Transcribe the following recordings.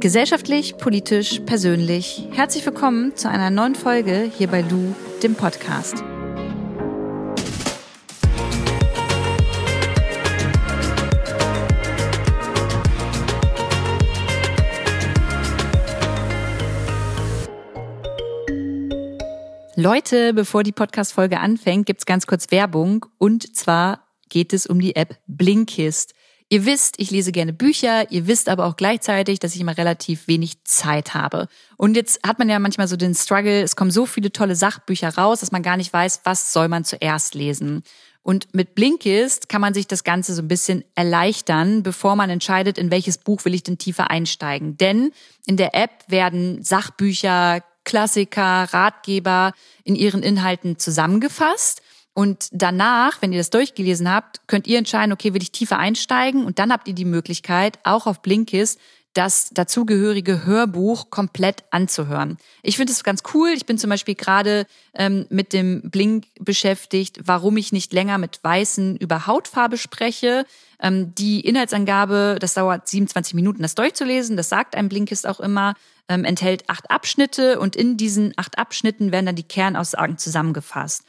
Gesellschaftlich, politisch, persönlich. Herzlich willkommen zu einer neuen Folge hier bei Lu, dem Podcast. Leute, bevor die Podcast-Folge anfängt, gibt's ganz kurz Werbung. Und zwar geht es um die App Blinkist. Ihr wisst, ich lese gerne Bücher, ihr wisst aber auch gleichzeitig, dass ich immer relativ wenig Zeit habe. Und jetzt hat man ja manchmal so den Struggle, es kommen so viele tolle Sachbücher raus, dass man gar nicht weiß, was soll man zuerst lesen. Und mit Blinkist kann man sich das Ganze so ein bisschen erleichtern, bevor man entscheidet, in welches Buch will ich denn tiefer einsteigen. Denn in der App werden Sachbücher, Klassiker, Ratgeber in ihren Inhalten zusammengefasst. Und danach, wenn ihr das durchgelesen habt, könnt ihr entscheiden, okay, will ich tiefer einsteigen? Und dann habt ihr die Möglichkeit, auch auf Blinkist das dazugehörige Hörbuch komplett anzuhören. Ich finde es ganz cool. Ich bin zum Beispiel gerade ähm, mit dem Blink beschäftigt, warum ich nicht länger mit Weißen über Hautfarbe spreche. Ähm, die Inhaltsangabe, das dauert 27 Minuten, das durchzulesen. Das sagt ein Blinkist auch immer ähm, enthält acht Abschnitte und in diesen acht Abschnitten werden dann die Kernaussagen zusammengefasst.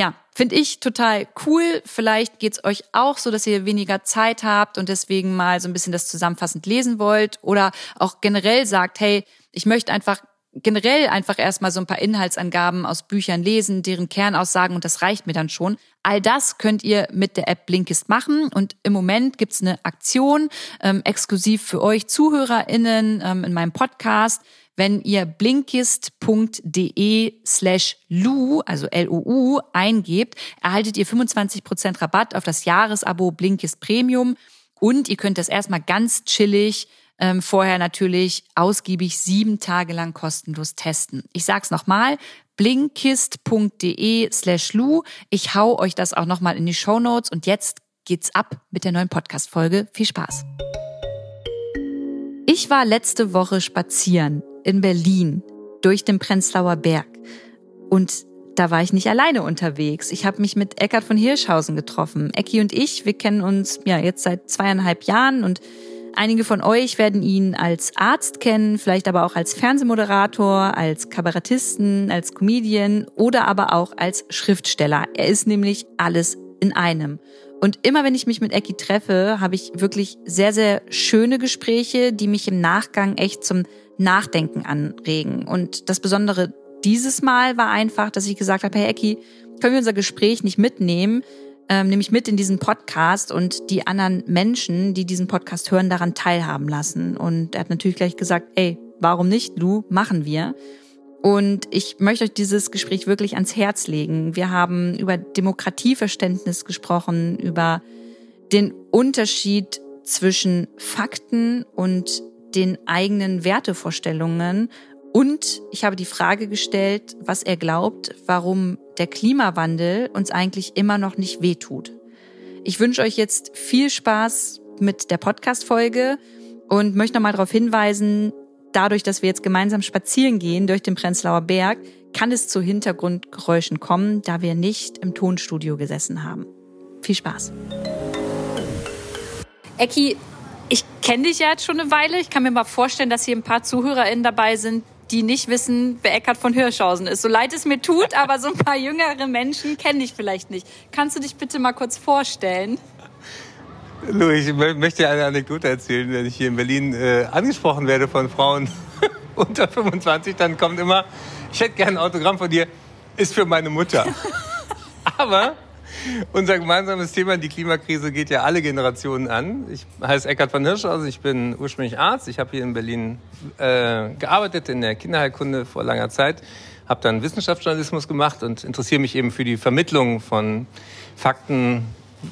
Ja, finde ich total cool. Vielleicht geht's euch auch so, dass ihr weniger Zeit habt und deswegen mal so ein bisschen das zusammenfassend lesen wollt oder auch generell sagt, hey, ich möchte einfach generell einfach erstmal so ein paar Inhaltsangaben aus Büchern lesen, deren Kernaussagen und das reicht mir dann schon. All das könnt ihr mit der App Blinkist machen und im Moment gibt's eine Aktion ähm, exklusiv für euch ZuhörerInnen ähm, in meinem Podcast. Wenn ihr blinkist.de slash lu, also L-U-U, eingebt, erhaltet ihr 25% Rabatt auf das Jahresabo Blinkist Premium und ihr könnt das erstmal ganz chillig ähm, vorher natürlich ausgiebig sieben Tage lang kostenlos testen. Ich sag's nochmal, blinkist.de slash lu. Ich hau euch das auch nochmal in die Show Notes und jetzt geht's ab mit der neuen Podcast-Folge. Viel Spaß! Ich war letzte Woche spazieren in Berlin durch den Prenzlauer Berg und da war ich nicht alleine unterwegs. Ich habe mich mit Eckart von Hirschhausen getroffen. Ecki und ich, wir kennen uns ja jetzt seit zweieinhalb Jahren und Einige von euch werden ihn als Arzt kennen, vielleicht aber auch als Fernsehmoderator, als Kabarettisten, als Comedian oder aber auch als Schriftsteller. Er ist nämlich alles in einem. Und immer wenn ich mich mit Ecki treffe, habe ich wirklich sehr, sehr schöne Gespräche, die mich im Nachgang echt zum Nachdenken anregen. Und das Besondere dieses Mal war einfach, dass ich gesagt habe, hey Ecki, können wir unser Gespräch nicht mitnehmen? ähm, nämlich mit in diesen Podcast und die anderen Menschen, die diesen Podcast hören, daran teilhaben lassen. Und er hat natürlich gleich gesagt, ey, warum nicht, Lu, machen wir. Und ich möchte euch dieses Gespräch wirklich ans Herz legen. Wir haben über Demokratieverständnis gesprochen, über den Unterschied zwischen Fakten und den eigenen Wertevorstellungen und ich habe die Frage gestellt, was er glaubt, warum der Klimawandel uns eigentlich immer noch nicht wehtut. Ich wünsche euch jetzt viel Spaß mit der Podcast-Folge und möchte nochmal darauf hinweisen, dadurch, dass wir jetzt gemeinsam spazieren gehen durch den Prenzlauer Berg, kann es zu Hintergrundgeräuschen kommen, da wir nicht im Tonstudio gesessen haben. Viel Spaß. Ecki, ich kenne dich ja jetzt schon eine Weile. Ich kann mir mal vorstellen, dass hier ein paar ZuhörerInnen dabei sind, die nicht wissen, wer Eckhard von Hirschhausen ist. So leid es mir tut, aber so ein paar jüngere Menschen kenne ich vielleicht nicht. Kannst du dich bitte mal kurz vorstellen? Lou, ich möchte eine Anekdote erzählen. Wenn ich hier in Berlin äh, angesprochen werde von Frauen unter 25, dann kommt immer, ich hätte gerne ein Autogramm von dir, ist für meine Mutter. aber unser gemeinsames Thema, die Klimakrise, geht ja alle Generationen an. Ich heiße Eckhard von Hirschhausen, ich bin ursprünglich Arzt. Ich habe hier in Berlin äh, gearbeitet in der Kinderheilkunde vor langer Zeit, habe dann Wissenschaftsjournalismus gemacht und interessiere mich eben für die Vermittlung von Fakten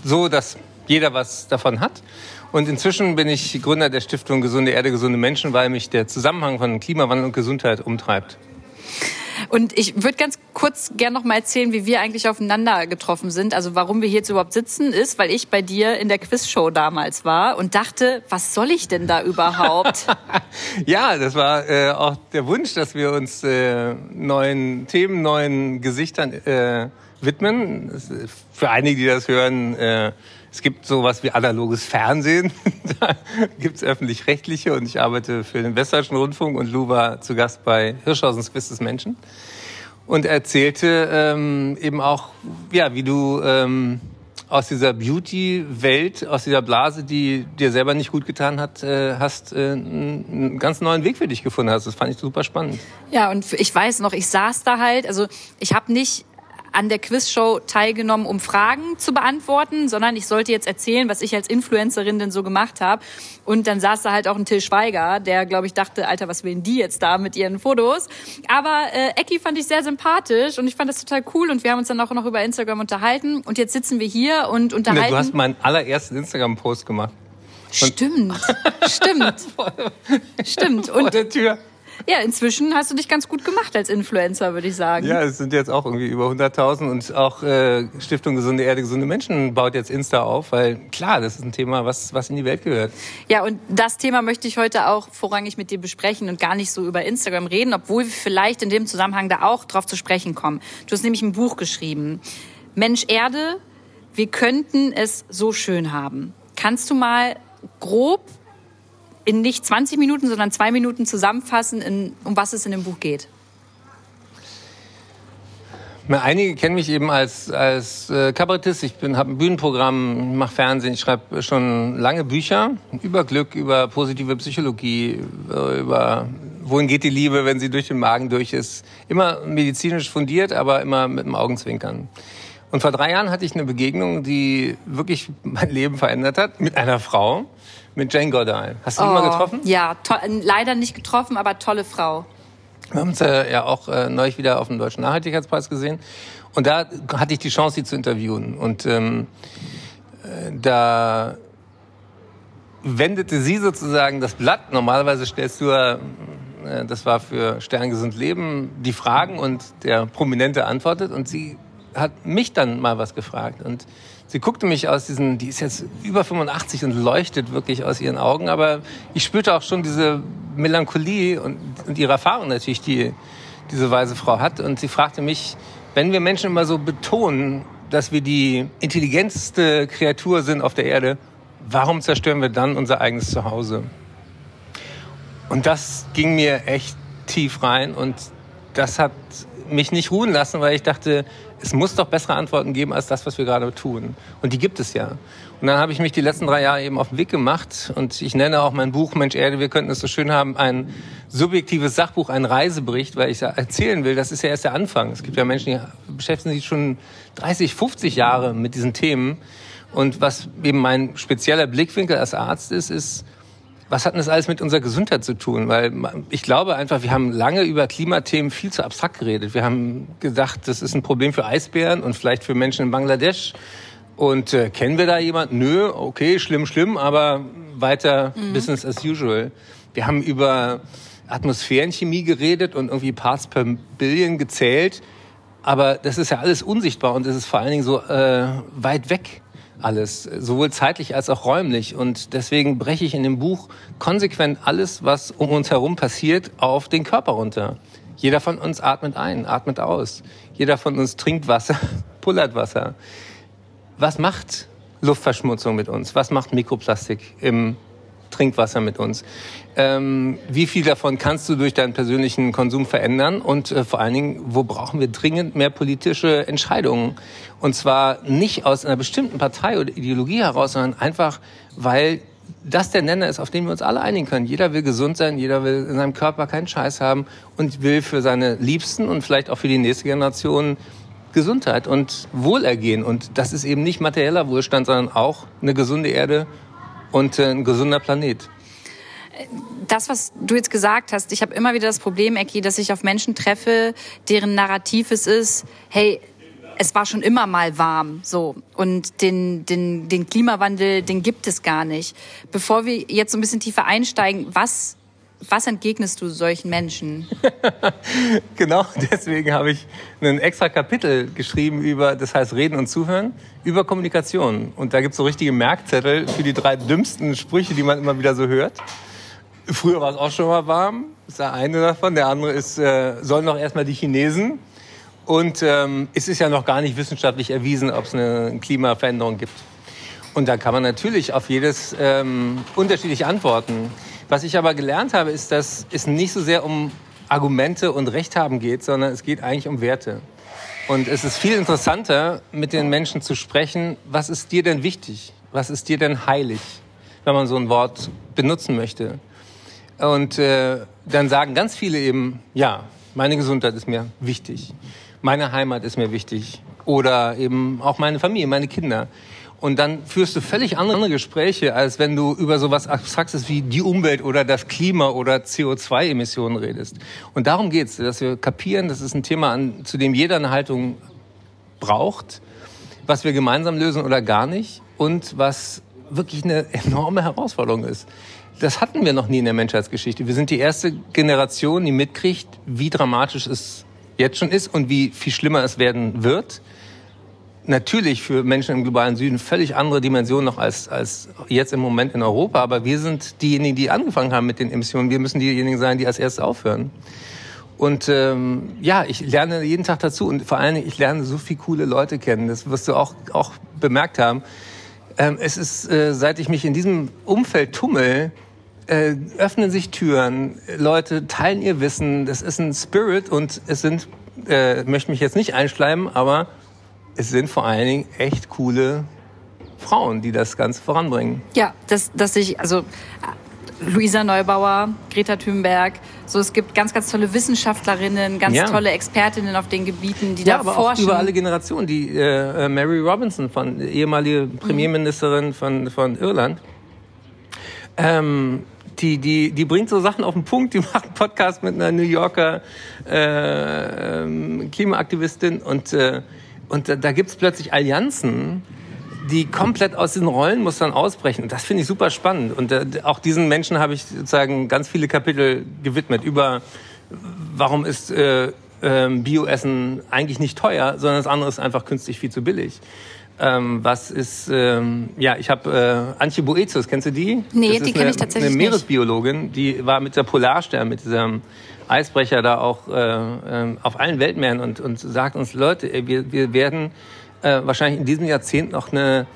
so, dass jeder was davon hat. Und inzwischen bin ich Gründer der Stiftung Gesunde Erde, gesunde Menschen, weil mich der Zusammenhang von Klimawandel und Gesundheit umtreibt. Und ich würde ganz kurz gern noch mal erzählen, wie wir eigentlich aufeinander getroffen sind. Also warum wir hier jetzt überhaupt sitzen, ist, weil ich bei dir in der Quizshow damals war und dachte, was soll ich denn da überhaupt? ja, das war äh, auch der Wunsch, dass wir uns äh, neuen Themen, neuen Gesichtern äh, widmen. Für einige, die das hören, äh, Es gibt sowas wie analoges Fernsehen. da gibt es öffentlich-rechtliche und ich arbeite für den Westdeutschen Rundfunk und Lou war zu Gast bei Hirschhausens Quiz des Menschen und erzählte ähm, eben auch, ja, wie du ähm, aus dieser Beauty-Welt, aus dieser Blase, die dir selber nicht gut getan hat, äh, hast äh, einen ganz neuen Weg für dich gefunden hast. Das fand ich super spannend. Ja, und ich weiß noch, ich saß da halt, also ich habe nicht an der Quizshow teilgenommen, um Fragen zu beantworten, sondern ich sollte jetzt erzählen, was ich als Influencerin denn so gemacht habe. Und dann saß da halt auch ein Till Schweiger, der, glaube ich, dachte, Alter, was wählen die jetzt da mit ihren Fotos? Aber äh, Ecki fand ich sehr sympathisch und ich fand das total cool und wir haben uns dann auch noch über Instagram unterhalten. Und jetzt sitzen wir hier und unterhalten. Du hast meinen allerersten Instagram-Post gemacht. Stimmt, stimmt, stimmt. Und Vor der Tür. Ja, inzwischen hast du dich ganz gut gemacht als Influencer, würde ich sagen. Ja, es sind jetzt auch irgendwie über 100.000 und auch äh, Stiftung Gesunde Erde, gesunde Menschen baut jetzt Insta auf, weil klar, das ist ein Thema, was, was in die Welt gehört. Ja, und das Thema möchte ich heute auch vorrangig mit dir besprechen und gar nicht so über Instagram reden, obwohl wir vielleicht in dem Zusammenhang da auch drauf zu sprechen kommen. Du hast nämlich ein Buch geschrieben. Mensch Erde, wir könnten es so schön haben. Kannst du mal grob in nicht 20 Minuten, sondern zwei Minuten zusammenfassen, in, um was es in dem Buch geht? Einige kennen mich eben als, als äh, Kabarettist. Ich habe ein Bühnenprogramm, mache Fernsehen, ich schreibe schon lange Bücher über Glück, über positive Psychologie, über wohin geht die Liebe, wenn sie durch den Magen durch ist. Immer medizinisch fundiert, aber immer mit dem Augenzwinkern. Und vor drei Jahren hatte ich eine Begegnung, die wirklich mein Leben verändert hat, mit einer Frau, mit Jane Goodall. Hast du die oh, mal getroffen? Ja, leider nicht getroffen, aber tolle Frau. Wir haben uns äh, ja auch äh, neulich wieder auf dem Deutschen Nachhaltigkeitspreis gesehen. Und da hatte ich die Chance, sie zu interviewen. Und ähm, äh, da wendete sie sozusagen das Blatt. Normalerweise stellst du, äh, das war für Sterngesund Leben, die Fragen und der Prominente antwortet. Und sie hat mich dann mal was gefragt. Und sie guckte mich aus diesen, die ist jetzt über 85 und leuchtet wirklich aus ihren Augen, aber ich spürte auch schon diese Melancholie und, und ihre Erfahrung natürlich, die diese weise Frau hat. Und sie fragte mich, wenn wir Menschen immer so betonen, dass wir die intelligenteste Kreatur sind auf der Erde, warum zerstören wir dann unser eigenes Zuhause? Und das ging mir echt tief rein und das hat mich nicht ruhen lassen, weil ich dachte, es muss doch bessere Antworten geben als das, was wir gerade tun. Und die gibt es ja. Und dann habe ich mich die letzten drei Jahre eben auf den Weg gemacht und ich nenne auch mein Buch Mensch Erde, wir könnten es so schön haben, ein subjektives Sachbuch, ein Reisebericht, weil ich erzählen will, das ist ja erst der Anfang. Es gibt ja Menschen, die beschäftigen sich schon 30, 50 Jahre mit diesen Themen. Und was eben mein spezieller Blickwinkel als Arzt ist, ist, was hat denn das alles mit unserer Gesundheit zu tun? Weil ich glaube einfach, wir haben lange über Klimathemen viel zu abstrakt geredet. Wir haben gedacht, das ist ein Problem für Eisbären und vielleicht für Menschen in Bangladesch. Und äh, kennen wir da jemanden? Nö, okay, schlimm, schlimm, aber weiter mhm. Business as usual. Wir haben über Atmosphärenchemie geredet und irgendwie Parts per Billion gezählt. Aber das ist ja alles unsichtbar und es ist vor allen Dingen so äh, weit weg alles, sowohl zeitlich als auch räumlich. Und deswegen breche ich in dem Buch konsequent alles, was um uns herum passiert, auf den Körper runter. Jeder von uns atmet ein, atmet aus. Jeder von uns trinkt Wasser, pullert Wasser. Was macht Luftverschmutzung mit uns? Was macht Mikroplastik im Trinkwasser mit uns. Ähm, wie viel davon kannst du durch deinen persönlichen Konsum verändern? Und äh, vor allen Dingen, wo brauchen wir dringend mehr politische Entscheidungen? Und zwar nicht aus einer bestimmten Partei oder Ideologie heraus, sondern einfach, weil das der Nenner ist, auf den wir uns alle einigen können. Jeder will gesund sein, jeder will in seinem Körper keinen Scheiß haben und will für seine Liebsten und vielleicht auch für die nächste Generation Gesundheit und Wohlergehen. Und das ist eben nicht materieller Wohlstand, sondern auch eine gesunde Erde und äh, ein gesunder Planet. Das, was du jetzt gesagt hast, ich habe immer wieder das Problem, Ecki, dass ich auf Menschen treffe, deren Narrativ es ist, hey, es war schon immer mal warm, so. Und den, den, den Klimawandel, den gibt es gar nicht. Bevor wir jetzt so ein bisschen tiefer einsteigen, was was entgegnest du solchen Menschen? genau, deswegen habe ich ein extra Kapitel geschrieben über, das heißt Reden und Zuhören, über Kommunikation. Und da gibt es so richtige Merkzettel für die drei dümmsten Sprüche, die man immer wieder so hört. Früher war es auch schon mal warm, ist der eine davon. Der andere ist, äh, sollen doch erstmal die Chinesen. Und ähm, es ist ja noch gar nicht wissenschaftlich erwiesen, ob es eine Klimaveränderung gibt. Und da kann man natürlich auf jedes ähm, unterschiedlich antworten. Was ich aber gelernt habe, ist, dass es nicht so sehr um Argumente und Recht haben geht, sondern es geht eigentlich um Werte. Und es ist viel interessanter, mit den Menschen zu sprechen, was ist dir denn wichtig? Was ist dir denn heilig, wenn man so ein Wort benutzen möchte? Und äh, dann sagen ganz viele eben, ja, meine Gesundheit ist mir wichtig, meine Heimat ist mir wichtig oder eben auch meine Familie, meine Kinder. Und dann führst du völlig andere Gespräche, als wenn du über sowas Abstraktes wie die Umwelt oder das Klima oder CO2-Emissionen redest. Und darum geht's, dass wir kapieren, das ist ein Thema, an, zu dem jeder eine Haltung braucht, was wir gemeinsam lösen oder gar nicht und was wirklich eine enorme Herausforderung ist. Das hatten wir noch nie in der Menschheitsgeschichte. Wir sind die erste Generation, die mitkriegt, wie dramatisch es jetzt schon ist und wie viel schlimmer es werden wird natürlich für Menschen im globalen Süden völlig andere Dimensionen noch als, als jetzt im Moment in Europa. Aber wir sind diejenigen, die angefangen haben mit den Emissionen. Wir müssen diejenigen sein, die als erstes aufhören. Und ähm, ja, ich lerne jeden Tag dazu und vor allen Dingen, ich lerne so viele coole Leute kennen. Das wirst du auch, auch bemerkt haben. Ähm, es ist, äh, seit ich mich in diesem Umfeld tummel, äh, öffnen sich Türen, Leute teilen ihr Wissen. Das ist ein Spirit und es sind, äh, möchte mich jetzt nicht einschleimen, aber es sind vor allen Dingen echt coole Frauen, die das Ganze voranbringen. Ja, dass, dass ich, also Luisa Neubauer, Greta Thunberg, so es gibt ganz, ganz tolle Wissenschaftlerinnen, ganz ja. tolle Expertinnen auf den Gebieten, die ja, da aber forschen. Auch über alle Generationen. Die äh, äh Mary Robinson, von ehemalige Premierministerin mhm. von, von Irland, ähm, die, die, die bringt so Sachen auf den Punkt. Die macht einen Podcast mit einer New Yorker äh, ähm, Klimaaktivistin und äh, und da, da gibt es plötzlich Allianzen, die komplett aus diesen Rollenmustern ausbrechen. Und das finde ich super spannend. Und äh, auch diesen Menschen habe ich sozusagen ganz viele Kapitel gewidmet über, warum ist äh, äh, Bioessen eigentlich nicht teuer, sondern das andere ist einfach künstlich viel zu billig. Ähm, was ist, ähm, ja, ich habe äh, Antje Boetius, kennst du die? Nee, die kenne ich tatsächlich nicht. Eine Meeresbiologin, die war mit der Polarstern, mit diesem Eisbrecher da auch äh, äh, auf allen Weltmeeren und, und sagt uns, Leute, wir, wir werden äh, wahrscheinlich in diesem Jahrzehnt noch eine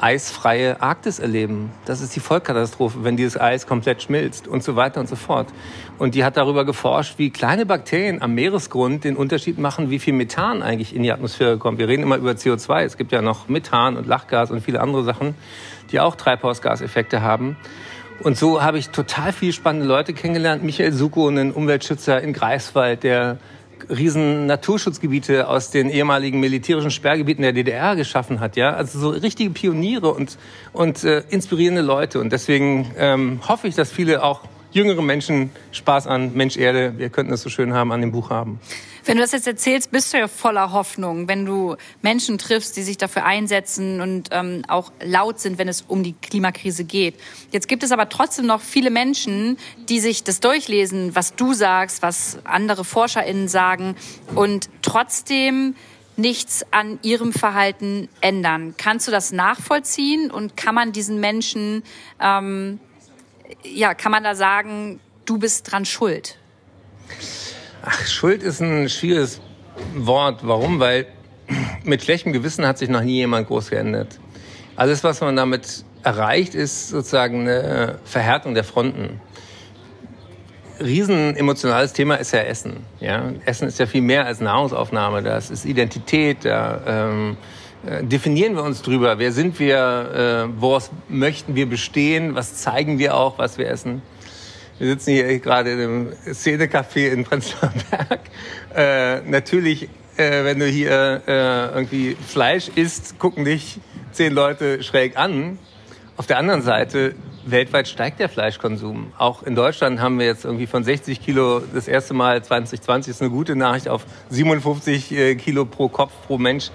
eisfreie Arktis erleben. Das ist die Vollkatastrophe, wenn dieses Eis komplett schmilzt und so weiter und so fort. Und die hat darüber geforscht, wie kleine Bakterien am Meeresgrund den Unterschied machen, wie viel Methan eigentlich in die Atmosphäre kommt. Wir reden immer über CO2. Es gibt ja noch Methan und Lachgas und viele andere Sachen, die auch Treibhausgaseffekte haben. Und so habe ich total viele spannende Leute kennengelernt. Michael Suko, ein Umweltschützer in Greifswald, der riesen Naturschutzgebiete aus den ehemaligen militärischen Sperrgebieten der DDR geschaffen hat. Ja, also so richtige Pioniere und und äh, inspirierende Leute. Und deswegen ähm, hoffe ich, dass viele auch jüngere Menschen Spaß an Mensch Erde, wir könnten es so schön haben, an dem Buch haben. Wenn du das jetzt erzählst, bist du ja voller Hoffnung, wenn du Menschen triffst, die sich dafür einsetzen und ähm, auch laut sind, wenn es um die Klimakrise geht. Jetzt gibt es aber trotzdem noch viele Menschen, die sich das durchlesen, was du sagst, was andere ForscherInnen sagen und trotzdem nichts an ihrem Verhalten ändern. Kannst du das nachvollziehen und kann man diesen Menschen, ähm, ja, kann man da sagen, du bist dran schuld? Ach, Schuld ist ein schwieriges Wort. Warum? Weil mit schlechtem Gewissen hat sich noch nie jemand groß geändert. Alles, was man damit erreicht, ist sozusagen eine Verhärtung der Fronten. Riesen emotionales Thema ist ja Essen. Ja? Essen ist ja viel mehr als Nahrungsaufnahme. Das ist Identität. Da ähm, äh, definieren wir uns drüber. Wer sind wir? Äh, woraus möchten wir bestehen? Was zeigen wir auch, was wir essen? Wir sitzen hier gerade in einem Szenecafé in Prenzlauer Berg. Äh, natürlich, äh, wenn du hier äh, irgendwie Fleisch isst, gucken dich zehn Leute schräg an. Auf der anderen Seite, weltweit steigt der Fleischkonsum. Auch in Deutschland haben wir jetzt irgendwie von 60 Kilo das erste Mal 2020 ist eine gute Nachricht auf 57 äh, Kilo pro Kopf pro Mensch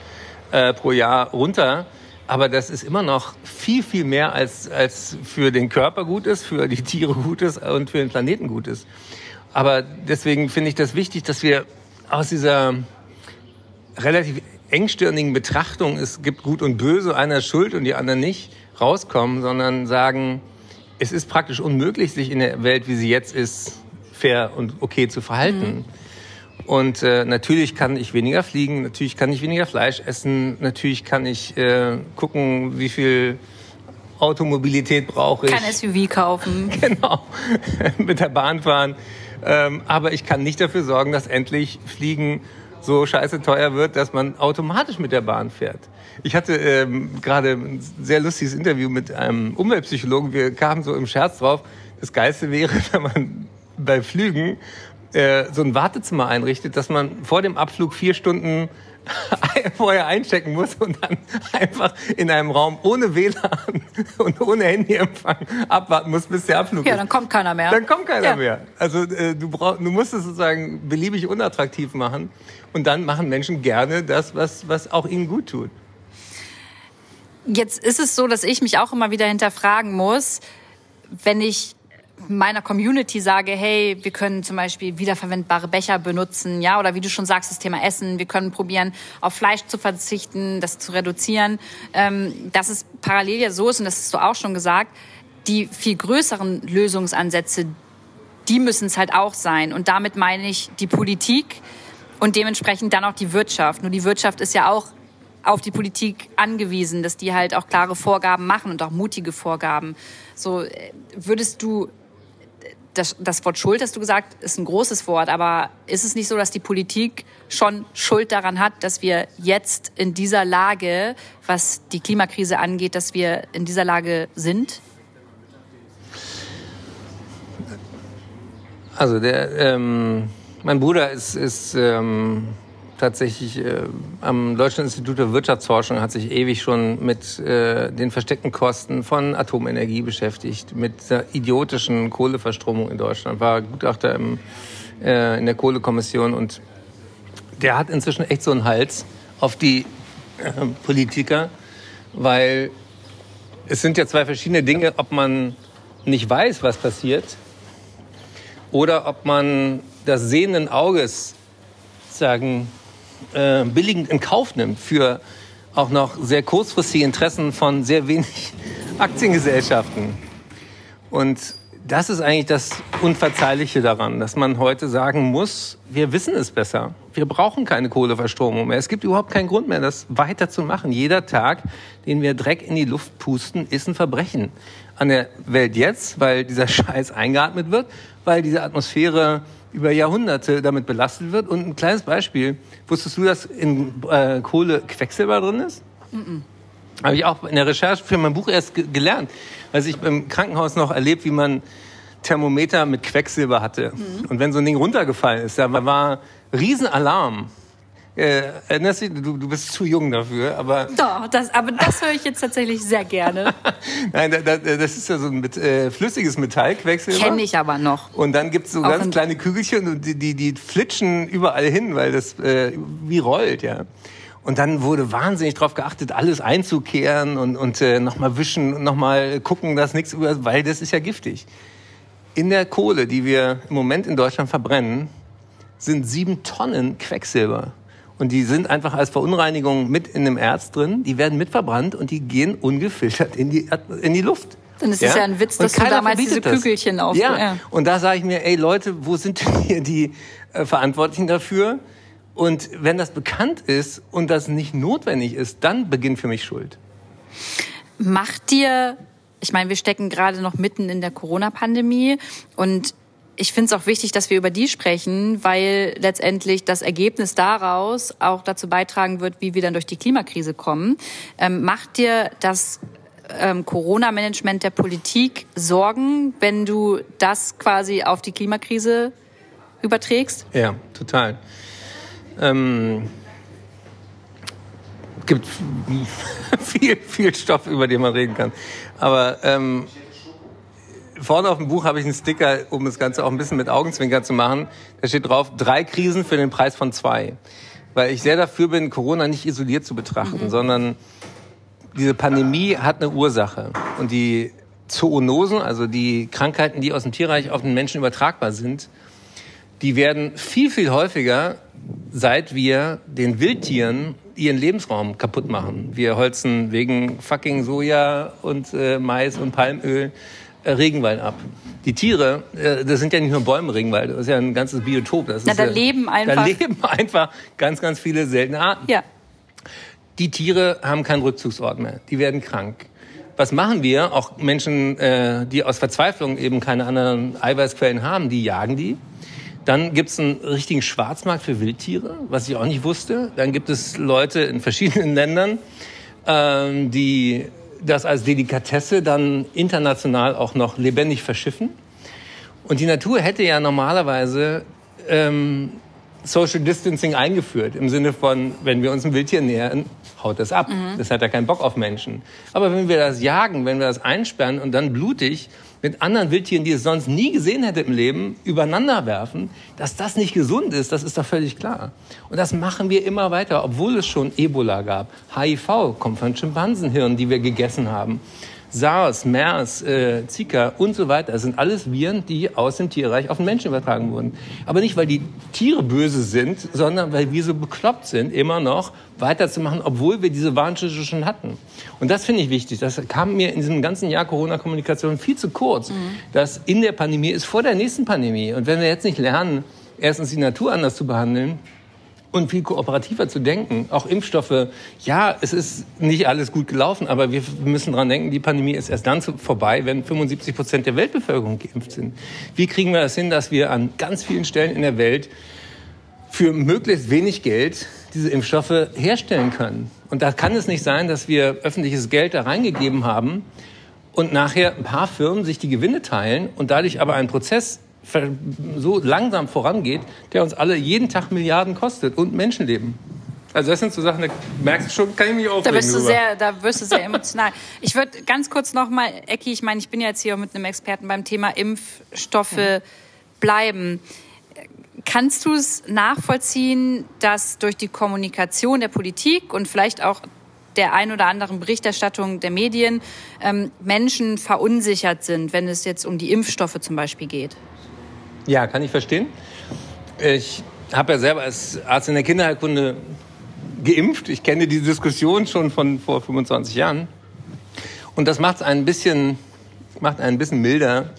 äh, pro Jahr runter. Aber das ist immer noch viel, viel mehr, als, als für den Körper gut ist, für die Tiere gut ist und für den Planeten gut ist. Aber deswegen finde ich das wichtig, dass wir aus dieser relativ engstirnigen Betrachtung, es gibt Gut und Böse, einer ist schuld und die anderen nicht, rauskommen, sondern sagen, es ist praktisch unmöglich, sich in der Welt, wie sie jetzt ist, fair und okay zu verhalten. Mhm. Und äh, natürlich kann ich weniger fliegen, natürlich kann ich weniger Fleisch essen, natürlich kann ich äh, gucken, wie viel Automobilität brauche ich. Kein SUV kaufen. Genau. Mit der Bahn fahren. Ähm, aber ich kann nicht dafür sorgen, dass endlich Fliegen so scheiße teuer wird, dass man automatisch mit der Bahn fährt. Ich hatte ähm, gerade ein sehr lustiges Interview mit einem Umweltpsychologen. Wir kamen so im Scherz drauf. Das Geilste wäre, wenn man bei Flügen äh, so ein Wartezimmer einrichtet, dass man vor dem Abflug vier Stunden vorher einchecken muss und dann einfach in einem Raum ohne WLAN und ohne Handyempfang abwarten muss, bis der Abflug Ja, dann kommt keiner mehr. Dann kommt keiner Ja. mehr. Also äh, du, brauch, du musst es sozusagen beliebig unattraktiv machen und dann machen Menschen gerne das, was, was auch ihnen gut tut. Jetzt ist es so, dass ich mich auch immer wieder hinterfragen muss, wenn ich meiner Community sage, hey, wir können zum Beispiel wiederverwendbare Becher benutzen, ja, oder wie du schon sagst, das Thema Essen, wir können probieren, auf Fleisch zu verzichten, das zu reduzieren, ähm, dass es parallel ja so ist, und das hast du auch schon gesagt, die viel größeren Lösungsansätze, die müssen es halt auch sein. Und damit meine ich die Politik und dementsprechend dann auch die Wirtschaft. Nur die Wirtschaft ist ja auch auf die Politik angewiesen, dass die halt auch klare Vorgaben machen und auch mutige Vorgaben. So äh, würdest du das, das Wort Schuld, hast du gesagt, ist ein großes Wort, aber ist es nicht so, dass die Politik schon Schuld daran hat, dass wir jetzt in dieser Lage, was die Klimakrise angeht, dass wir in dieser Lage sind? Also der, ähm, mein Bruder ist, ist ähm, tatsächlich äh, am Deutschen Institut für Wirtschaftsforschung hat sich ewig schon mit äh, den versteckten Kosten von Atomenergie beschäftigt, mit der idiotischen Kohleverstromung in Deutschland, war Gutachter im, äh, in der Kohlekommission und der hat inzwischen echt so einen Hals auf die äh, Politiker, weil es sind ja zwei verschiedene Dinge, ob man nicht weiß, was passiert oder ob man das sehenden Auges sagen äh, billigend in Kauf nimmt für auch noch sehr kurzfristige Interessen von sehr wenig Aktiengesellschaften. Und das ist eigentlich das Unverzeihliche daran, dass man heute sagen muss, wir wissen es besser. Wir brauchen keine Kohleverstromung mehr. Es gibt überhaupt keinen Grund mehr, das weiter zu machen. Jeder Tag, den wir Dreck in die Luft pusten, ist ein Verbrechen an der Welt jetzt, weil dieser Scheiß eingeatmet wird, weil diese Atmosphäre über Jahrhunderte damit belastet wird. Und ein kleines Beispiel, wusstest du, dass in äh, Kohle Quecksilber drin ist? Habe ich auch in der Recherche für mein Buch erst ge gelernt. Also ich im Krankenhaus noch erlebt, wie man Thermometer mit Quecksilber hatte. Und wenn so ein Ding runtergefallen ist, da war Riesenalarm. Äh, erinnerst du, du, du bist zu jung dafür, aber Doch, das, aber das höre ich jetzt tatsächlich sehr gerne. nein, da, da, das ist ja so ein mit, äh, flüssiges Metall, Quecksilber. Kenne ich aber noch. Und dann gibt's so Auch ganz in- kleine Kügelchen und die, die, die flitschen überall hin, weil das äh, wie rollt, ja. Und dann wurde wahnsinnig darauf geachtet, alles einzukehren und, und äh, nochmal wischen und nochmal gucken, dass nichts über, weil das ist ja giftig. In der Kohle, die wir im Moment in Deutschland verbrennen, sind sieben Tonnen Quecksilber. Und die sind einfach als Verunreinigung mit in dem Erz drin. Die werden mitverbrannt und die gehen ungefiltert in die, in die Luft. Dann ist es ja ein Witz, dass du keiner damals diese das. Kügelchen auf- Ja. ja. Und da sage ich mir, ey Leute, wo sind denn hier die äh, Verantwortlichen dafür? Und wenn das bekannt ist und das nicht notwendig ist, dann beginnt für mich Schuld. Macht dir, ich meine, wir stecken gerade noch mitten in der Corona-Pandemie und ich finde es auch wichtig, dass wir über die sprechen, weil letztendlich das Ergebnis daraus auch dazu beitragen wird, wie wir dann durch die Klimakrise kommen. Ähm, macht dir das ähm, Corona-Management der Politik Sorgen, wenn du das quasi auf die Klimakrise überträgst? Ja, total. Ähm, gibt viel, viel Stoff, über den man reden kann. Aber ähm, vorne auf dem Buch habe ich einen Sticker, um das Ganze auch ein bisschen mit Augenzwinkern zu machen. Da steht drauf, drei Krisen für den Preis von zwei. Weil ich sehr dafür bin, Corona nicht isoliert zu betrachten, sondern diese Pandemie hat eine Ursache. Und die Zoonosen, also die Krankheiten, die aus dem Tierreich auf den Menschen übertragbar sind, die werden viel, viel häufiger, seit wir den Wildtieren ihren Lebensraum kaputt machen. Wir holzen wegen fucking Soja und äh, Mais und Palmöl Regenwald ab. Die Tiere, äh, das sind ja nicht nur Bäume Regenwald, das ist ja ein ganzes Biotop. Das Na, ist da ja, leben einfach- Da leben einfach ganz, ganz viele seltene Arten. Ja. Die Tiere haben keinen Rückzugsort mehr. Die werden krank. was machen wir? Auch Menschen, äh, die aus Verzweiflung eben keine anderen Eiweißquellen haben, die jagen die. Dann gibt es einen richtigen Schwarzmarkt für Wildtiere, was ich auch nicht wusste. Dann gibt es Leute in verschiedenen Ländern, ähm, die das als Delikatesse dann international auch noch lebendig verschiffen. Und die Natur hätte ja normalerweise ähm, Social Distancing eingeführt, im Sinne von, wenn wir uns einem Wildtier nähern, haut das ab. Mhm. Das hat ja keinen Bock auf Menschen. Aber wenn wir das jagen, wenn wir das einsperren und dann blutig mit anderen Wildtieren, die es sonst nie gesehen hätte im Leben, übereinander werfen, dass das nicht gesund ist, das ist doch völlig klar. Und das machen wir immer weiter, obwohl es schon Ebola gab. HIV kommt von Schimpansenhirnen, die wir gegessen haben. SARS, MERS, äh, Zika und so weiter. Das sind alles Viren, die aus dem Tierreich auf den Menschen übertragen wurden. Aber nicht, weil die Tiere böse sind, sondern weil wir so bekloppt sind, immer noch weiterzumachen, obwohl wir diese Warnschüsse schon hatten. Und das finde ich wichtig. Das kam mir in diesem ganzen Jahr Corona-Kommunikation viel zu kurz. Mhm. Dass in der Pandemie ist vor der nächsten Pandemie. Und wenn wir jetzt nicht lernen, erstens die Natur anders zu behandeln, und viel kooperativer zu denken. Auch Impfstoffe, ja, es ist nicht alles gut gelaufen, aber wir müssen dran denken, die Pandemie ist erst dann vorbei, wenn 75 Prozent der Weltbevölkerung geimpft sind. Wie kriegen wir das hin, dass wir an ganz vielen Stellen in der Welt für möglichst wenig Geld diese Impfstoffe herstellen können? Und da kann es nicht sein, dass wir öffentliches Geld da reingegeben haben und nachher ein paar Firmen sich die Gewinne teilen und dadurch aber einen Prozess so langsam vorangeht, der uns alle jeden Tag Milliarden kostet und Menschenleben. Also das sind so Sachen, da merkst du schon, kann ich mich aufregen. Da bist du sehr, da wirst du sehr emotional. Ich würde ganz kurz noch mal, Ecki, ich meine, ich bin jetzt hier mit einem Experten beim Thema Impfstoffe mhm. bleiben. Kannst du es nachvollziehen, dass durch die Kommunikation der Politik und vielleicht auch der ein oder anderen Berichterstattung der Medien ähm, Menschen verunsichert sind, wenn es jetzt um die Impfstoffe zum Beispiel geht? Ja, kann ich verstehen. Ich habe ja selber als Arzt in der Kinderheilkunde geimpft. Ich kenne die Diskussion schon von vor 25 Jahren. Und das macht es ein bisschen, macht ein bisschen milder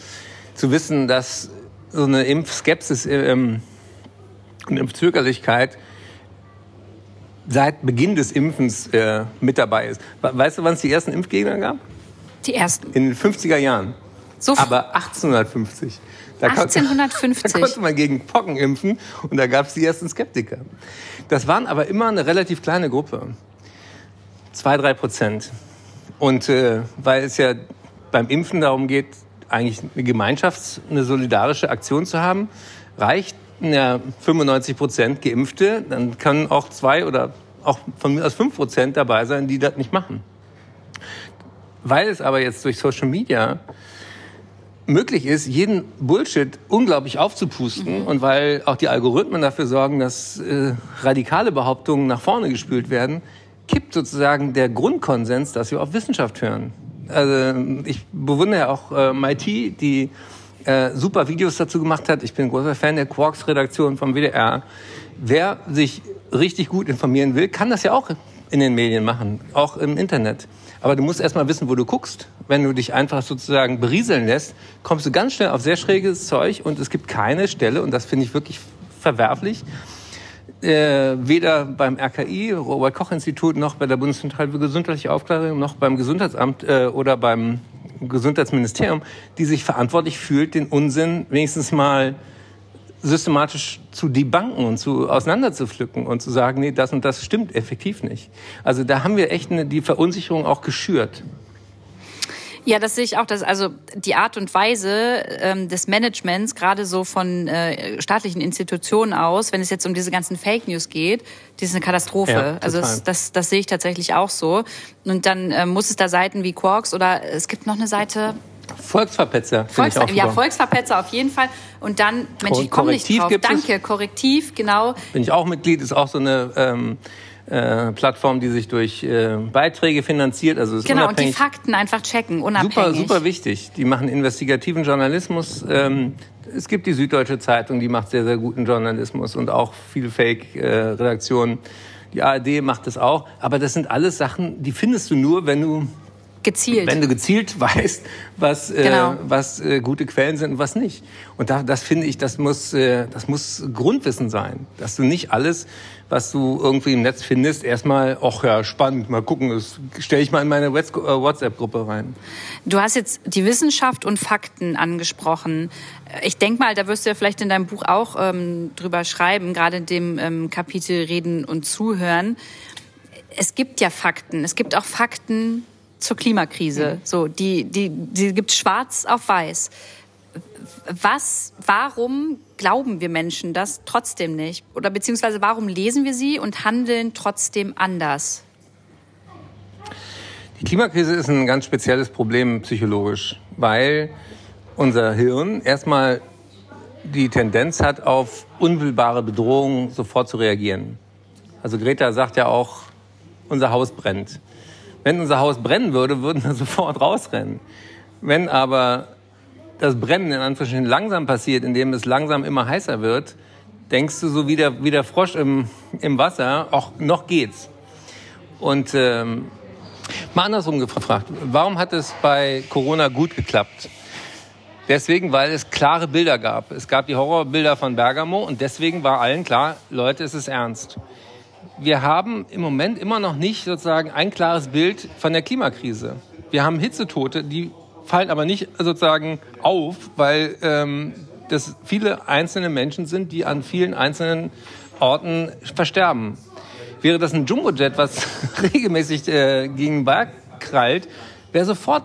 zu wissen, dass so eine Impfskepsis ähm, und Impfzögerlichkeit seit Beginn des Impfens äh, mit dabei ist. Weißt du, wann es die ersten Impfgegner gab? Die ersten? In den 50er Jahren. So Aber 1850. Da 1850. da konnte man gegen Pocken impfen und da gab es die ersten Skeptiker. Das waren aber immer eine relativ kleine Gruppe. Zwei, drei Prozent. Und äh, weil es ja beim Impfen darum geht, eigentlich eine Gemeinschafts-, eine solidarische Aktion zu haben, reicht ja 95 Prozent Geimpfte, dann können auch zwei oder auch von mir aus fünf Prozent dabei sein, die das nicht machen. Weil es aber jetzt durch Social Media möglich ist, jeden Bullshit unglaublich aufzupusten mhm. und weil auch die Algorithmen dafür sorgen, dass äh, radikale Behauptungen nach vorne gespült werden, kippt sozusagen der Grundkonsens, dass wir auf Wissenschaft hören. Also ich bewundere ja auch äh, MIT, die äh, super Videos dazu gemacht hat. Ich bin ein großer Fan der Quarks-Redaktion vom WDR. Wer sich richtig gut informieren will, kann das ja auch in den Medien machen, auch im Internet. Aber du musst erst mal wissen, wo du guckst. Wenn du dich einfach sozusagen berieseln lässt, kommst du ganz schnell auf sehr schräges Zeug und es gibt keine Stelle, und das finde ich wirklich verwerflich, äh, weder beim RKI, Robert-Koch-Institut, noch bei der Bundeszentrale für gesundheitliche Aufklärung, noch beim Gesundheitsamt äh, oder beim Gesundheitsministerium, die sich verantwortlich fühlt, den Unsinn wenigstens mal systematisch zu debanken und zu auseinanderzupflücken und zu sagen, nee, das und das stimmt effektiv nicht. Also da haben wir echt eine, die Verunsicherung auch geschürt. Ja, das sehe ich auch. Dass also die Art und Weise ähm, des Managements, gerade so von äh, staatlichen Institutionen aus, wenn es jetzt um diese ganzen Fake News geht, die ist eine Katastrophe. Ja, also das, das, das sehe ich tatsächlich auch so. Und dann äh, muss es da Seiten wie Quarks oder es gibt noch eine Seite, Volksverpetzer. Volksver ja, Volksverpetzer auf jeden Fall. Und dann, Mensch, ich komme nicht drauf. Danke, Korrektiv, genau. Bin ich auch Mitglied, ist auch so eine ähm, äh, Plattform, die sich durch äh, Beiträge finanziert. Also ist genau, und die Fakten einfach checken, unabhängig. Super, super wichtig. Die machen investigativen Journalismus. Ähm, es gibt die Süddeutsche Zeitung, die macht sehr, sehr guten Journalismus und auch viele Fake-Redaktionen. Äh, die ARD macht das auch. Aber das sind alles Sachen, die findest du nur, wenn du Gezielt. Wenn du gezielt weißt, was, äh, genau. äh, was äh, gute Quellen sind und was nicht. Und da, das finde ich, das muss, äh, das muss Grundwissen sein. Dass du nicht alles, was du irgendwie im Netz findest, erstmal, ach ja, spannend, mal gucken, das stelle ich mal in meine äh, WhatsApp-Gruppe rein. Du hast jetzt die Wissenschaft und Fakten angesprochen. Ich denke mal, da wirst du ja vielleicht in deinem Buch auch ähm, drüber schreiben, gerade in dem ähm, Kapitel Reden und Zuhören. Es gibt ja Fakten. Es gibt auch Fakten, zur Klimakrise. Mhm. So, die, die, die gibt schwarz auf weiß. Was, warum glauben wir Menschen das trotzdem nicht? Oder beziehungsweise warum lesen wir sie und handeln trotzdem anders? Die Klimakrise ist ein ganz spezielles Problem psychologisch, weil unser Hirn erstmal die Tendenz hat, auf unmittelbare Bedrohungen sofort zu reagieren. Also Greta sagt ja auch, unser Haus brennt. Wenn unser Haus brennen würde, würden wir sofort rausrennen. Wenn aber das Brennen in Anführungsstrichen langsam passiert, indem es langsam immer heißer wird, denkst du so wie der, wie der Frosch im, im Wasser, auch noch geht's. Und ähm, mal andersrum gefragt, warum hat es bei Corona gut geklappt? Deswegen, weil es klare Bilder gab. Es gab die Horrorbilder von Bergamo und deswegen war allen klar, Leute, es ist ernst wir haben im Moment immer noch nicht sozusagen ein klares Bild von der Klimakrise. Wir haben Hitzetote, die fallen aber nicht sozusagen auf, weil ähm, das viele einzelne Menschen sind, die an vielen einzelnen Orten versterben. Wäre das ein Jumbojet, was regelmäßig äh, gegen den Berg krallt, wäre sofort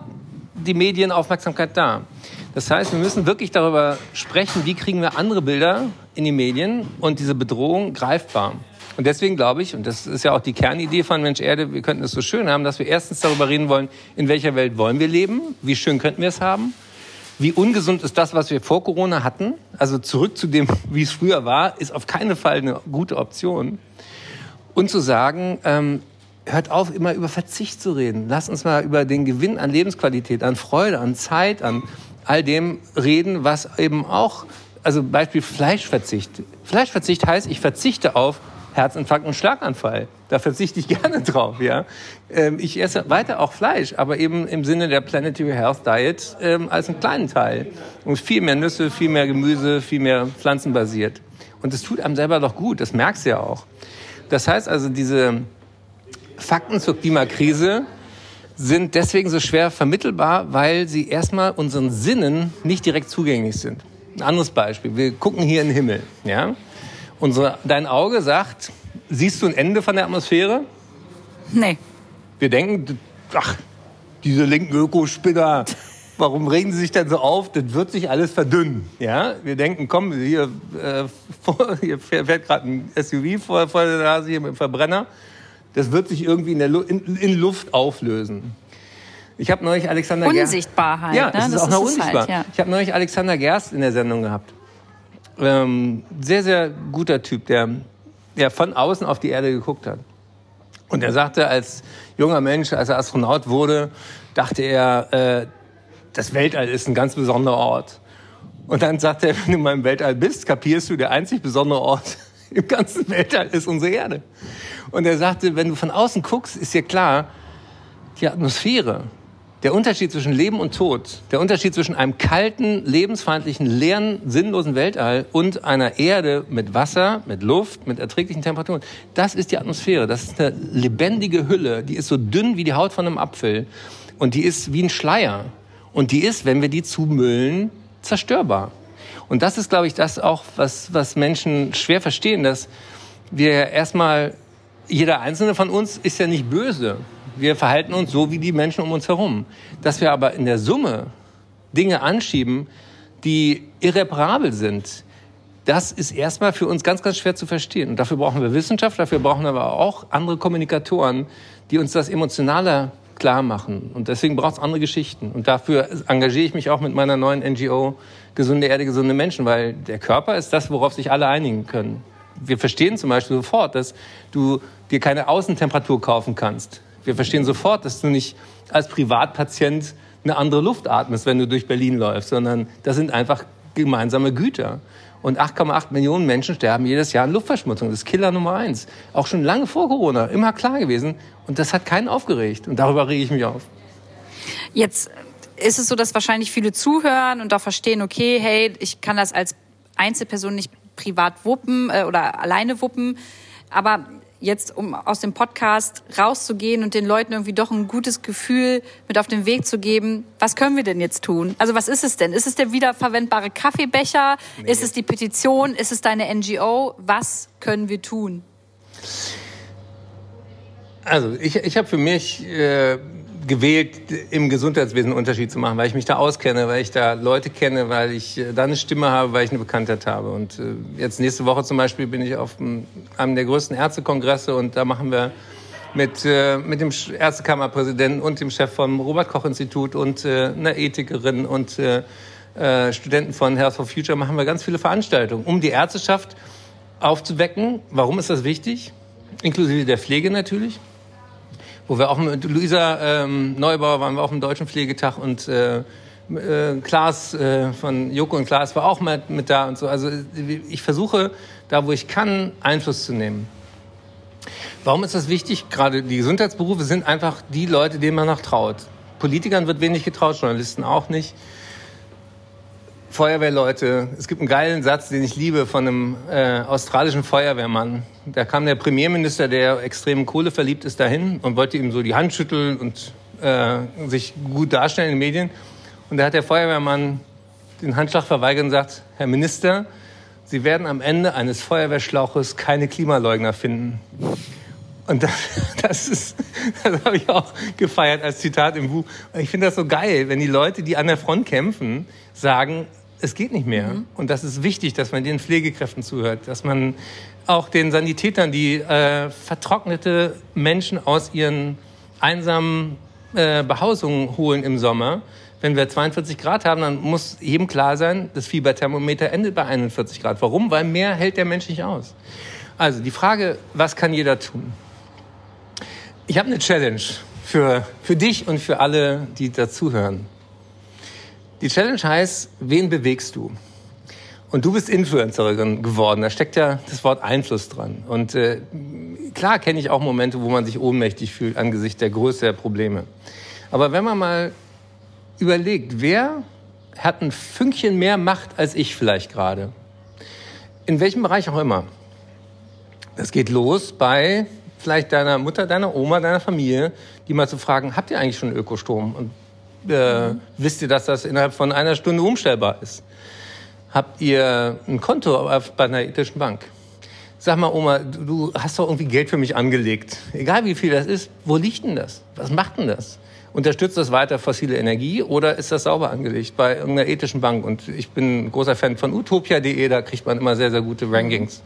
die Medienaufmerksamkeit da. Das heißt, wir müssen wirklich darüber sprechen, wie kriegen wir andere Bilder in die Medien und diese Bedrohung greifbar. Und deswegen glaube ich, und das ist ja auch die Kernidee von Mensch Erde, wir könnten es so schön haben, dass wir erstens darüber reden wollen, in welcher Welt wollen wir leben, wie schön könnten wir es haben, wie ungesund ist das, was wir vor Corona hatten. Also zurück zu dem, wie es früher war, ist auf keinen Fall eine gute Option. Und zu sagen, ähm, hört auf, immer über Verzicht zu reden. Lass uns mal über den Gewinn an Lebensqualität, an Freude, an Zeit, an all dem reden, was eben auch, also Beispiel Fleischverzicht. Fleischverzicht heißt, ich verzichte auf Herzinfarkt und Schlaganfall. Da verzichte ich gerne drauf, ja. Ähm, ich esse weiter auch Fleisch, aber eben im Sinne der Planetary Health Diet ähm, als einen kleinen Teil. Und viel mehr Nüsse, viel mehr Gemüse, viel mehr pflanzenbasiert. Und es tut einem selber doch gut, das merkst du ja auch. Das heißt also, diese Fakten zur Klimakrise sind deswegen so schwer vermittelbar, weil sie erstmal unseren Sinnen nicht direkt zugänglich sind. Ein anderes Beispiel. Wir gucken hier in den Himmel, ja. Unsere, dein Auge sagt, siehst du ein Ende von der Atmosphäre? Nee. Wir denken, ach, diese linken Ökospinner, warum regen sie sich denn so auf? Das wird sich alles verdünnen. Ja? Wir denken, komm, hier, äh, vor, hier fährt gerade ein SUV vor, vor der Nase hier mit dem Verbrenner. Das wird sich irgendwie in, der Lu in, in Luft auflösen. Ich habe neulich Alexander Gerst. Unsichtbarheit. Ja, das, ne? das ist auch noch unsichtbar. Halt, ja. Ich habe neulich Alexander Gerst in der Sendung gehabt ähm, sehr, sehr guter Typ, der, der von außen auf die Erde geguckt hat. Und er sagte, als junger Mensch, als er Astronaut wurde, dachte er, äh, das Weltall ist ein ganz besonderer Ort. Und dann sagte er, wenn du mal im Weltall bist, kapierst du, der einzig besondere Ort im ganzen Weltall ist unsere Erde. Und er sagte, wenn du von außen guckst, ist dir klar, die Atmosphäre, der Unterschied zwischen Leben und Tod, der Unterschied zwischen einem kalten, lebensfeindlichen, leeren, sinnlosen Weltall und einer Erde mit Wasser, mit Luft, mit erträglichen Temperaturen, das ist die Atmosphäre. Das ist eine lebendige Hülle, die ist so dünn wie die Haut von einem Apfel und die ist wie ein Schleier. Und die ist, wenn wir die zumüllen, zerstörbar. Und das ist, glaube ich, das auch, was, was Menschen schwer verstehen, dass wir erstmal, jeder einzelne von uns ist ja nicht böse wir verhalten uns so wie die Menschen um uns herum. Dass wir aber in der Summe Dinge anschieben, die irreparabel sind, das ist erstmal für uns ganz, ganz schwer zu verstehen. Und dafür brauchen wir Wissenschaft, dafür brauchen wir aber auch andere Kommunikatoren, die uns das emotionaler klar machen. Und deswegen braucht es andere Geschichten. Und dafür engagiere ich mich auch mit meiner neuen NGO Gesunde Erde, gesunde Menschen, weil der Körper ist das, worauf sich alle einigen können. Wir verstehen zum Beispiel sofort, dass du dir keine Außentemperatur kaufen kannst. Wir verstehen sofort, dass du nicht als Privatpatient eine andere Luft atmest, wenn du durch Berlin läufst, sondern das sind einfach gemeinsame Güter. Und 8,8 Millionen Menschen sterben jedes Jahr an Luftverschmutzung. Das ist Killer Nummer eins. Auch schon lange vor Corona, immer klar gewesen. Und das hat keinen aufgeregt. Und darüber rege ich mich auf. Jetzt ist es so, dass wahrscheinlich viele zuhören und auch verstehen, okay, hey, ich kann das als Einzelperson nicht privat wuppen äh, oder alleine wuppen. Aber jetzt, um aus dem Podcast rauszugehen und den Leuten irgendwie doch ein gutes Gefühl mit auf den Weg zu geben, was können wir denn jetzt tun? Also was ist es denn? Ist es der wiederverwendbare Kaffeebecher? Nee. Ist es die Petition? Ist es deine NGO? Was können wir tun? Also ich, ich habe für mich äh, gewählt, im Gesundheitswesen einen Unterschied zu machen, weil ich mich da auskenne, weil ich da Leute kenne, weil ich äh, da eine Stimme habe, weil ich eine Bekanntheit habe. Und äh, jetzt nächste Woche zum Beispiel bin ich auf einem der größten Ärztekongresse und da machen wir mit, äh, mit dem Ärztekammerpräsidenten und dem Chef vom Robert-Koch-Institut und einer Ethikerin und Studenten von Health for Future machen wir ganz viele Veranstaltungen, um die Ärzteschaft aufzuwecken. Warum ist das wichtig? Inklusive der Pflege natürlich wo wir auch mit Luisa ähm, Neubauer waren wir auf dem Deutschen Pflegetag und äh, äh, Klaas äh, von Joko und Klaas war auch mit, mit da und so. Also ich versuche, da wo ich kann, Einfluss zu nehmen. Warum ist das wichtig? Gerade die Gesundheitsberufe sind einfach die Leute, denen man noch traut. Politikern wird wenig getraut, Journalisten auch nicht. Feuerwehrleute. Es gibt einen geilen Satz, den ich liebe, von einem äh, australischen Feuerwehrmann. Da kam der Premierminister, der extrem Kohle verliebt ist, dahin und wollte ihm so die Hand schütteln und äh, sich gut darstellen in den Medien. Und da hat der Feuerwehrmann den Handschlag verweigert und sagt, Herr Minister, Sie werden am Ende eines Feuerwehrschlauches keine Klimaleugner finden. Und das, das ist, das habe ich auch gefeiert als Zitat im Buch. Ich finde das so geil, wenn die Leute, die an der Front kämpfen, sagen, es geht nicht mehr. Mhm. Und das ist wichtig, dass man den Pflegekräften zuhört, dass man auch den Sanitätern, die äh, vertrocknete Menschen aus ihren einsamen äh, Behausungen holen im Sommer. Wenn wir 42 Grad haben, dann muss jedem klar sein, das Fieberthermometer endet bei 41 Grad. Warum? Weil mehr hält der Mensch nicht aus. Also die Frage, was kann jeder tun? Ich habe eine Challenge für, für dich und für alle, die dazuhören. Die Challenge heißt, wen bewegst du? Und du bist Influencerin geworden. Da steckt ja das Wort Einfluss dran. Und äh, klar kenne ich auch Momente, wo man sich ohnmächtig fühlt angesichts der Größe der Probleme. Aber wenn man mal überlegt, wer hat ein Fünkchen mehr Macht als ich vielleicht gerade? In welchem Bereich auch immer. Das geht los bei vielleicht deiner Mutter, deiner Oma, deiner Familie, die mal zu fragen, habt ihr eigentlich schon Ökostrom? Und äh, wisst ihr, dass das innerhalb von einer Stunde umstellbar ist? Habt ihr ein Konto bei einer ethischen Bank? Sag mal, Oma, du hast doch irgendwie Geld für mich angelegt. Egal wie viel das ist, wo liegt denn das? Was macht denn das? Unterstützt das weiter fossile Energie oder ist das sauber angelegt bei irgendeiner ethischen Bank? Und ich bin ein großer Fan von utopia.de, da kriegt man immer sehr, sehr gute Rankings.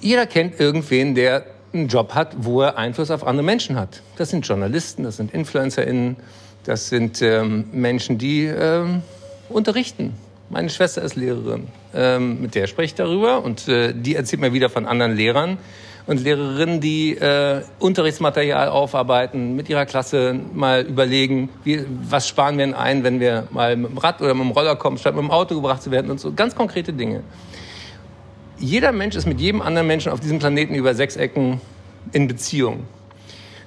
Jeder kennt irgendwen, der einen Job hat, wo er Einfluss auf andere Menschen hat. Das sind Journalisten, das sind InfluencerInnen, das sind ähm, Menschen, die ähm, unterrichten. Meine Schwester ist Lehrerin, ähm, mit der spreche ich darüber und äh, die erzählt mir wieder von anderen Lehrern und Lehrerinnen, die äh, Unterrichtsmaterial aufarbeiten, mit ihrer Klasse mal überlegen, wie, was sparen wir denn ein, wenn wir mal mit dem Rad oder mit dem Roller kommen, statt mit dem Auto gebracht zu werden und so. Ganz konkrete Dinge jeder Mensch ist mit jedem anderen Menschen auf diesem Planeten über sechs Ecken in Beziehung.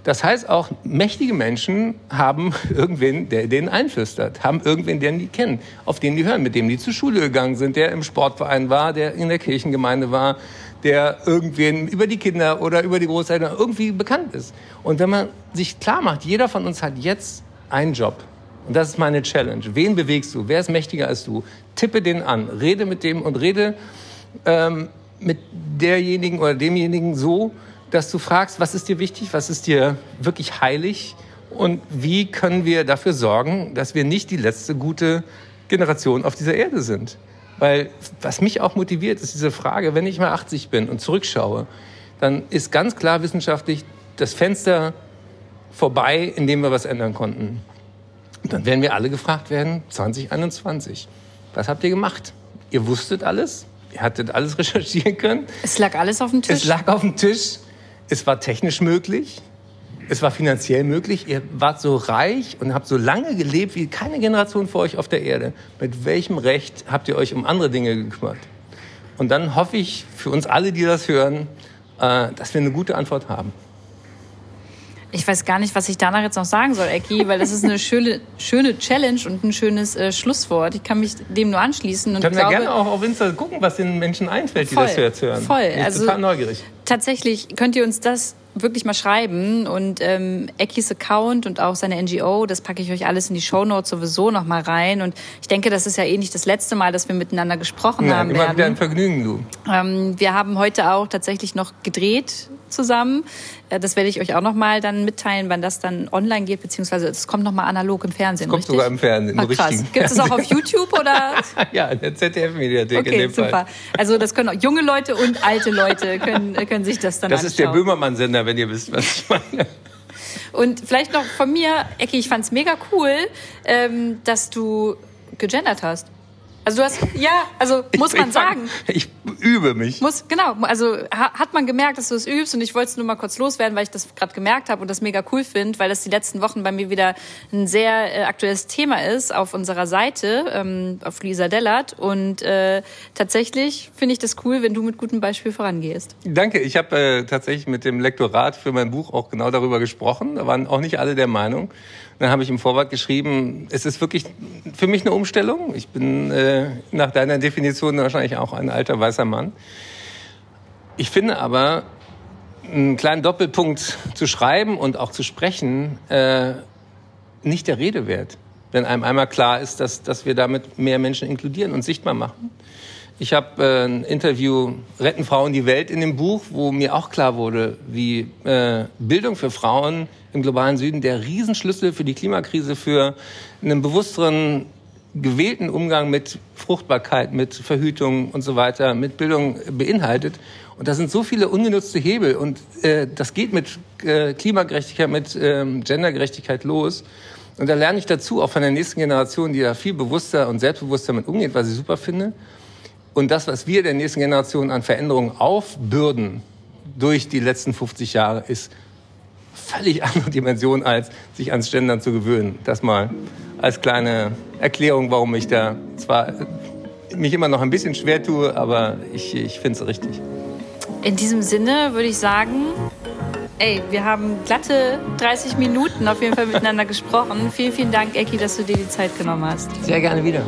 Das heißt auch, mächtige Menschen haben irgendwen, der denen einflüstert, haben irgendwen, den die kennen, auf den die hören, mit dem die zur Schule gegangen sind, der im Sportverein war, der in der Kirchengemeinde war, der irgendwen über die Kinder oder über die Großeltern irgendwie bekannt ist. Und wenn man sich klar macht, jeder von uns hat jetzt einen Job. Und das ist meine Challenge. Wen bewegst du? Wer ist mächtiger als du? Tippe den an, rede mit dem und rede ähm, mit derjenigen oder demjenigen so, dass du fragst, was ist dir wichtig, was ist dir wirklich heilig und wie können wir dafür sorgen, dass wir nicht die letzte gute Generation auf dieser Erde sind. Weil was mich auch motiviert, ist diese Frage, wenn ich mal 80 bin und zurückschaue, dann ist ganz klar wissenschaftlich das Fenster vorbei, in dem wir was ändern konnten. Dann werden wir alle gefragt werden, 2021, was habt ihr gemacht? Ihr wusstet alles, Ihr hattet alles recherchieren können. Es lag alles auf dem Tisch. Es lag auf dem Tisch. Es war technisch möglich. Es war finanziell möglich. Ihr wart so reich und habt so lange gelebt wie keine Generation vor euch auf der Erde. Mit welchem Recht habt ihr euch um andere Dinge gekümmert? Und dann hoffe ich für uns alle, die das hören, äh, dass wir eine gute Antwort haben. Ich weiß gar nicht, was ich danach jetzt noch sagen soll, Ecki, weil das ist eine schöne, schöne Challenge und ein schönes äh, Schlusswort. Ich kann mich dem nur anschließen. Und Können glaube, wir gerne auch auf Insta gucken, was den Menschen einfällt, die Voll, das jetzt hören. voll. Ich bin Also- total neugierig. tatsächlich könnt ihr uns das wirklich mal schreiben und ähm, Ekis Account und auch seine NGO, das packe ich euch alles in die Shownotes sowieso noch mal rein und ich denke, das ist ja eh nicht das letzte Mal, dass wir miteinander gesprochen Ja, haben immer wieder ein werden. Vergnügen, du. Ähm, wir haben heute auch tatsächlich noch gedreht zusammen. Äh, Das werde ich euch auch noch mal dann mitteilen, wann das dann online geht, beziehungsweise es kommt noch mal analog im Fernsehen, Kommt richtig? sogar im Fernsehen, Ach, im krass. richtigen Gibt es auch auf YouTube oder? Ja, in der ZDF-Mediathek in Okay, super. Fall. Also das können auch junge Leute und alte Leute können, können sich das dann Das ist der anschauen. Böhmermann-Sender, wenn ihr wisst, was ich meine. Und vielleicht noch von mir, Ecki, ich fand's mega cool, ähm, dass du gegendert hast. Also du hast, ja, also muss man ich fang- sagen. Ich übe mich. Muss, genau, also ha, hat man gemerkt, dass du es übst und ich wollte es nur mal kurz loswerden, weil ich das gerade gemerkt habe und das mega cool finde, weil das die letzten Wochen bei mir wieder ein sehr äh, aktuelles Thema ist auf unserer Seite, ähm, auf Lisa Dellert und äh, tatsächlich finde ich das cool, wenn du mit gutem Beispiel vorangehst. Danke. Ich habe äh, tatsächlich mit dem Lektorat für mein Buch auch genau darüber gesprochen. Da waren auch nicht alle der Meinung. Dann habe ich im Vorwort geschrieben, es ist wirklich für mich eine Umstellung. Ich bin äh, nach deiner Definition wahrscheinlich auch ein alter weißer Mann. Ich finde aber, einen kleinen Doppelpunkt zu schreiben und auch zu sprechen, äh, nicht der Rede wert. Wenn einem einmal klar ist, dass, dass wir damit mehr Menschen inkludieren und sichtbar machen. Ich habe äh, ein Interview Retten Frauen die Welt in dem Buch, wo mir auch klar wurde, wie äh, Bildung für Frauen im globalen Süden der Riesenschlüssel für die Klimakrise, für einen bewussteren, gewählten Umgang mit Fruchtbarkeit, mit Verhütung und so weiter, mit Bildung beinhaltet. Und da sind so viele ungenutzte Hebel und äh, das geht mit äh, Klimagerechtigkeit, mit ähm, Gendergerechtigkeit los. Und da lerne ich dazu, auch von der nächsten Generation, die da viel bewusster und selbstbewusster mit umgeht, was ich super finde. Und das, was wir der nächsten Generation an Veränderungen aufbürden durch die letzten 50 Jahre, ist völlig andere Dimension, als sich ans Gendern zu gewöhnen. Das mal als kleine Erklärung, warum ich da zwar mich immer noch ein bisschen schwer tue, aber ich, ich finde es richtig. In diesem Sinne würde ich sagen, ey, wir haben glatte 30 Minuten auf jeden Fall miteinander gesprochen. Vielen, vielen Dank, Ecki, dass du dir die Zeit genommen hast. Sehr gerne wieder.